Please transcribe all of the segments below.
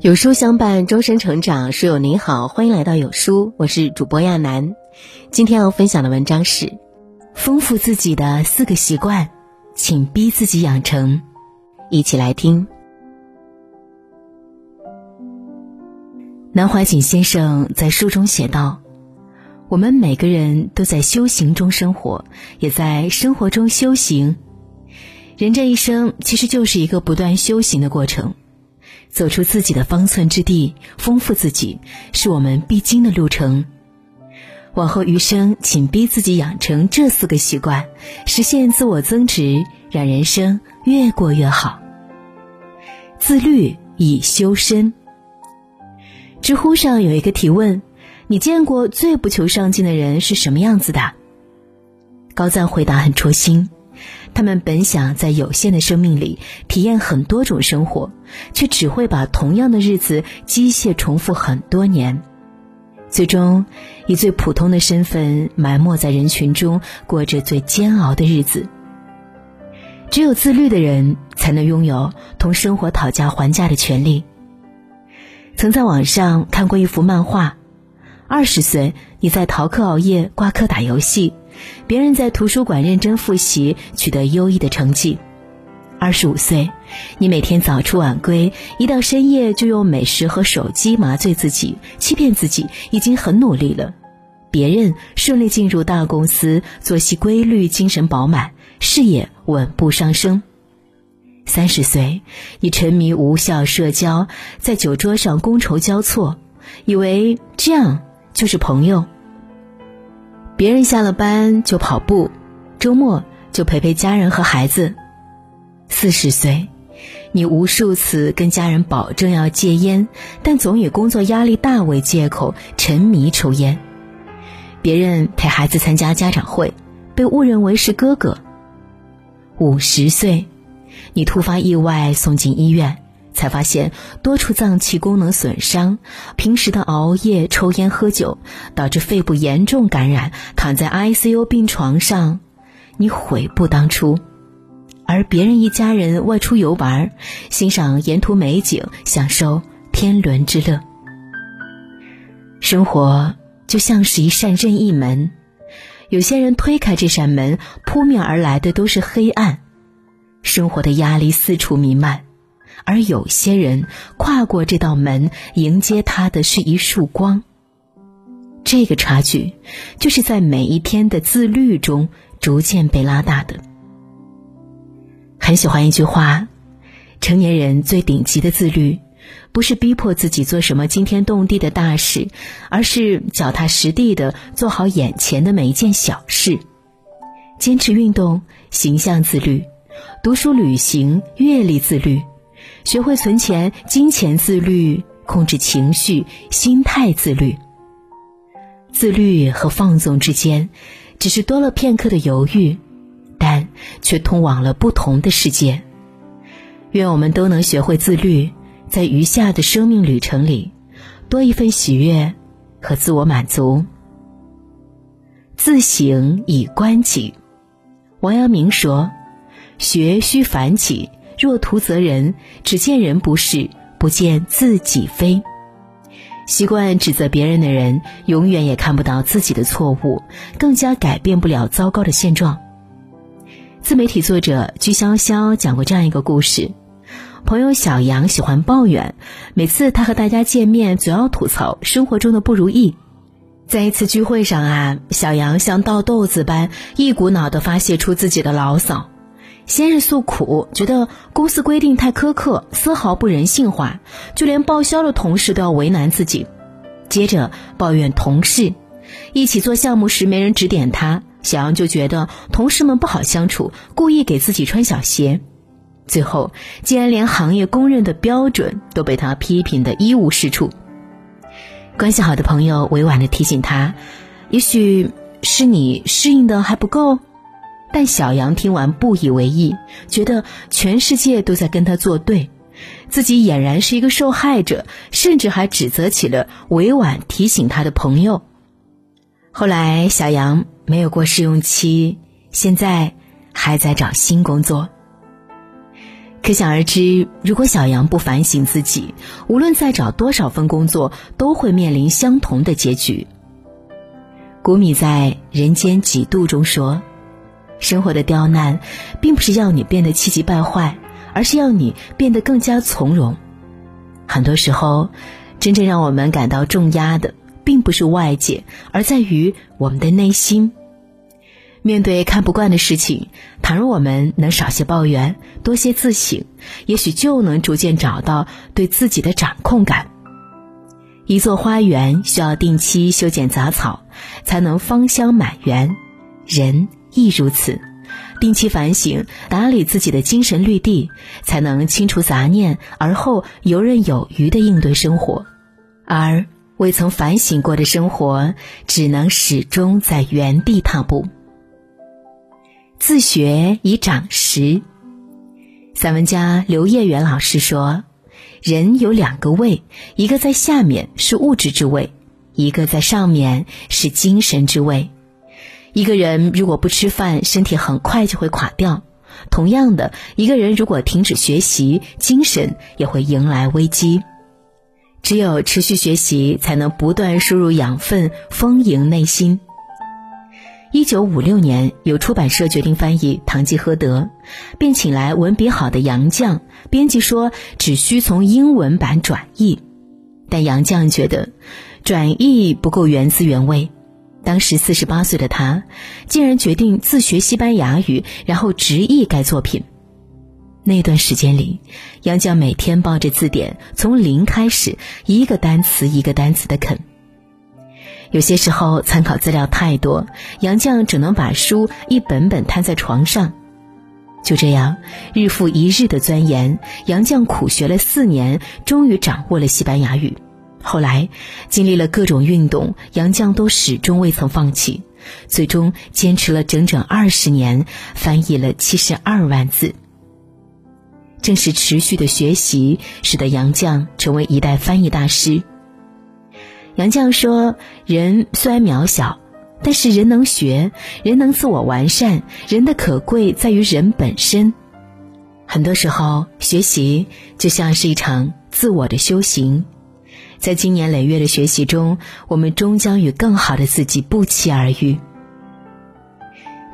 有书相伴，终身成长。书友您好，欢迎来到有书，我是主播亚楠。今天要分享的文章是：丰富自己的四个习惯，请逼自己养成。一起来听。南怀瑾先生在书中写道：“我们每个人都在修行中生活，也在生活中修行。人这一生其实就是一个不断修行的过程。”走出自己的方寸之地，丰富自己，是我们必经的路程。往后余生，请逼自己养成这四个习惯，实现自我增值，让人生越过越好。自律以修身。知乎上有一个提问：你见过最不求上进的人是什么样子的？高赞回答很戳心。他们本想在有限的生命里体验很多种生活，却只会把同样的日子机械重复很多年，最终以最普通的身份埋没在人群中，过着最煎熬的日子。只有自律的人，才能拥有同生活讨价还价的权利。曾在网上看过一幅漫画：二十岁，你在逃课熬夜、挂科打游戏。别人在图书馆认真复习，取得优异的成绩。二十五岁，你每天早出晚归，一到深夜就用美食和手机麻醉自己，欺骗自己已经很努力了。别人顺利进入大公司，作息规律，精神饱满，事业稳步上升。三十岁，你沉迷无效社交，在酒桌上觥筹交错，以为这样就是朋友。别人下了班就跑步，周末就陪陪家人和孩子。四十岁，你无数次跟家人保证要戒烟，但总以工作压力大为借口沉迷抽烟。别人陪孩子参加家长会，被误认为是哥哥。五十岁，你突发意外送进医院。才发现多处脏器功能损伤，平时的熬夜、抽烟、喝酒导致肺部严重感染，躺在 ICU 病床上，你悔不当初。而别人一家人外出游玩，欣赏沿途美景，享受天伦之乐。生活就像是一扇任意门，有些人推开这扇门，扑面而来的都是黑暗，生活的压力四处弥漫。而有些人跨过这道门，迎接他的是一束光。这个差距，就是在每一天的自律中逐渐被拉大的。很喜欢一句话：成年人最顶级的自律，不是逼迫自己做什么惊天动地的大事，而是脚踏实地的做好眼前的每一件小事。坚持运动，形象自律；读书、旅行、阅历自律。学会存钱，金钱自律；控制情绪，心态自律。自律和放纵之间，只是多了片刻的犹豫，但却通往了不同的世界。愿我们都能学会自律，在余下的生命旅程里，多一份喜悦和自我满足。自省以观己。王阳明说：“学须反己。”若图责人，只见人不是，不见自己非。习惯指责别人的人，永远也看不到自己的错误，更加改变不了糟糕的现状。自媒体作者居潇潇讲过这样一个故事：朋友小杨喜欢抱怨，每次他和大家见面，总要吐槽生活中的不如意。在一次聚会上啊，小杨像倒豆子般，一股脑的发泄出自己的牢骚。先是诉苦，觉得公司规定太苛刻，丝毫不人性化，就连报销的同事都要为难自己。接着抱怨同事，一起做项目时没人指点他，小杨就觉得同事们不好相处，故意给自己穿小鞋。最后竟然连行业公认的标准都被他批评的一无是处。关系好的朋友委婉的提醒他，也许是你适应的还不够。但小杨听完不以为意，觉得全世界都在跟他作对，自己俨然是一个受害者，甚至还指责起了委婉提醒他的朋友。后来，小杨没有过试用期，现在还在找新工作。可想而知，如果小杨不反省自己，无论再找多少份工作，都会面临相同的结局。古米在《人间几度》中说：“生活的刁难，并不是要你变得气急败坏，而是要你变得更加从容。很多时候，真正让我们感到重压的，并不是外界，而在于我们的内心。”面对看不惯的事情，倘若我们能少些抱怨，多些自省，也许就能逐渐找到对自己的掌控感。一座花园需要定期修剪杂草，才能芳香满园。人亦如此，定期反省，打理自己的精神绿地，才能清除杂念，而后游刃有余的应对生活。而未曾反省过的生活，只能始终在原地踏步。自学以长识。散文家刘烨元老师说：“人有两个胃，一个在下面是物质之胃，一个在上面是精神之胃。一个人如果不吃饭，身体很快就会垮掉；同样的，一个人如果停止学习，精神也会迎来危机。只有持续学习，才能不断输入养分，丰盈内心。”一九五六年，有出版社决定翻译《堂吉诃德》，便请来文笔好的杨绛。编辑说只需从英文版转译，但杨绛觉得转译不够原汁原味。当时四十八岁的他，竟然决定自学西班牙语，然后直译该作品。那段时间里，杨绛每天抱着字典，从零开始，一个单词一个单词的啃。有些时候参考资料太多，杨绛只能把书一本本摊在床上。就这样，日复一日的钻研，杨绛苦学了四年，终于掌握了西班牙语。后来，经历了各种运动，杨绛都始终未曾放弃，最终坚持了整整二十年，翻译了七十二万字。正是持续的学习，使得杨绛成为一代翻译大师。杨绛说：“人虽然渺小，但是人能学，人能自我完善。人的可贵在于人本身。很多时候，学习就像是一场自我的修行。在经年累月的学习中，我们终将与更好的自己不期而遇。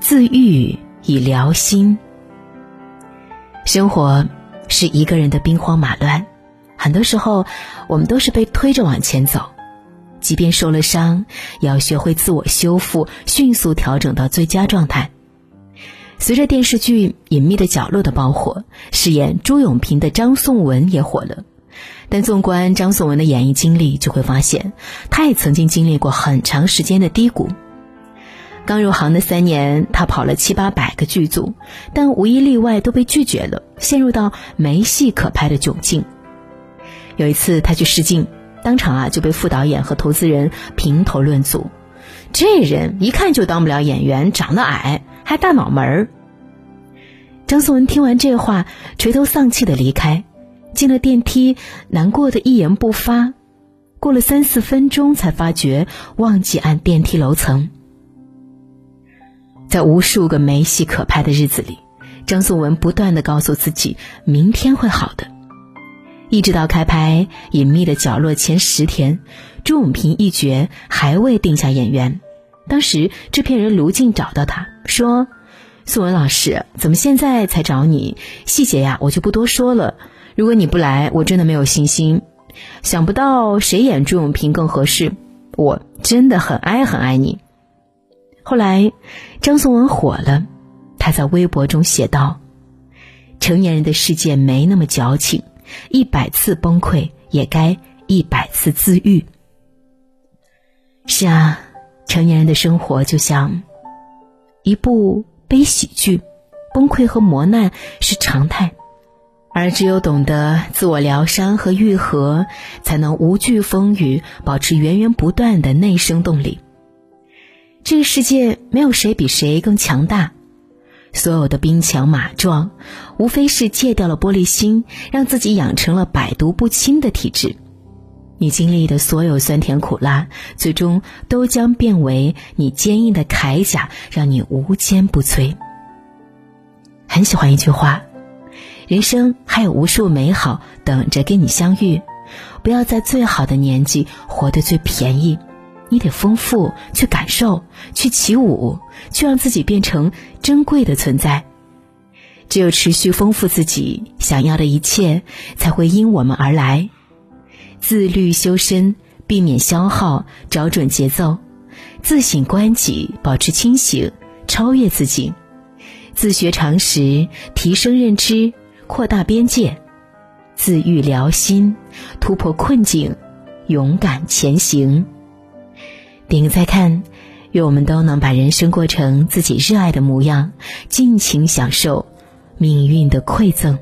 自愈以疗心。生活是一个人的兵荒马乱，很多时候，我们都是被推着往前走。”即便受了伤，也要学会自我修复，迅速调整到最佳状态。随着电视剧《隐秘的角落》的爆火，饰演朱永平的张颂文也火了。但纵观张颂文的演艺经历，就会发现，他也曾经经历过很长时间的低谷。刚入行的三年，他跑了七八百个剧组，但无一例外都被拒绝了，陷入到没戏可拍的窘境。有一次，他去试镜。当场啊就被副导演和投资人评头论足，这人一看就当不了演员，长得矮，还大脑门儿。张颂文听完这话，垂头丧气的离开，进了电梯，难过的一言不发。过了三四分钟，才发觉忘记按电梯楼层。在无数个没戏可拍的日子里，张颂文不断的告诉自己，明天会好的。一直到开拍《隐秘的角落》前十天，朱永平一角还未定下演员。当时制片人卢静找到他说：“宋文老师，怎么现在才找你？细节呀，我就不多说了。如果你不来，我真的没有信心。想不到谁演朱永平更合适，我真的很爱很爱你。”后来，张颂文火了，他在微博中写道：“成年人的世界没那么矫情。”一百次崩溃，也该一百次自愈。是啊，成年人的生活就像一部悲喜剧，崩溃和磨难是常态，而只有懂得自我疗伤和愈合，才能无惧风雨，保持源源不断的内生动力。这个世界没有谁比谁更强大。所有的兵强马壮，无非是戒掉了玻璃心，让自己养成了百毒不侵的体质。你经历的所有酸甜苦辣，最终都将变为你坚硬的铠甲，让你无坚不摧。很喜欢一句话：人生还有无数美好等着跟你相遇。不要在最好的年纪活得最便宜，你得丰富，去感受，去起舞，去让自己变成珍贵的存在。只有持续丰富自己，想要的一切才会因我们而来。自律修身，避免消耗，找准节奏；自省观己，保持清醒，超越自己；自学常识，提升认知，扩大边界；自愈疗心，突破困境，勇敢前行。点个再看，愿我们都能把人生过成自己热爱的模样，尽情享受命运的馈赠。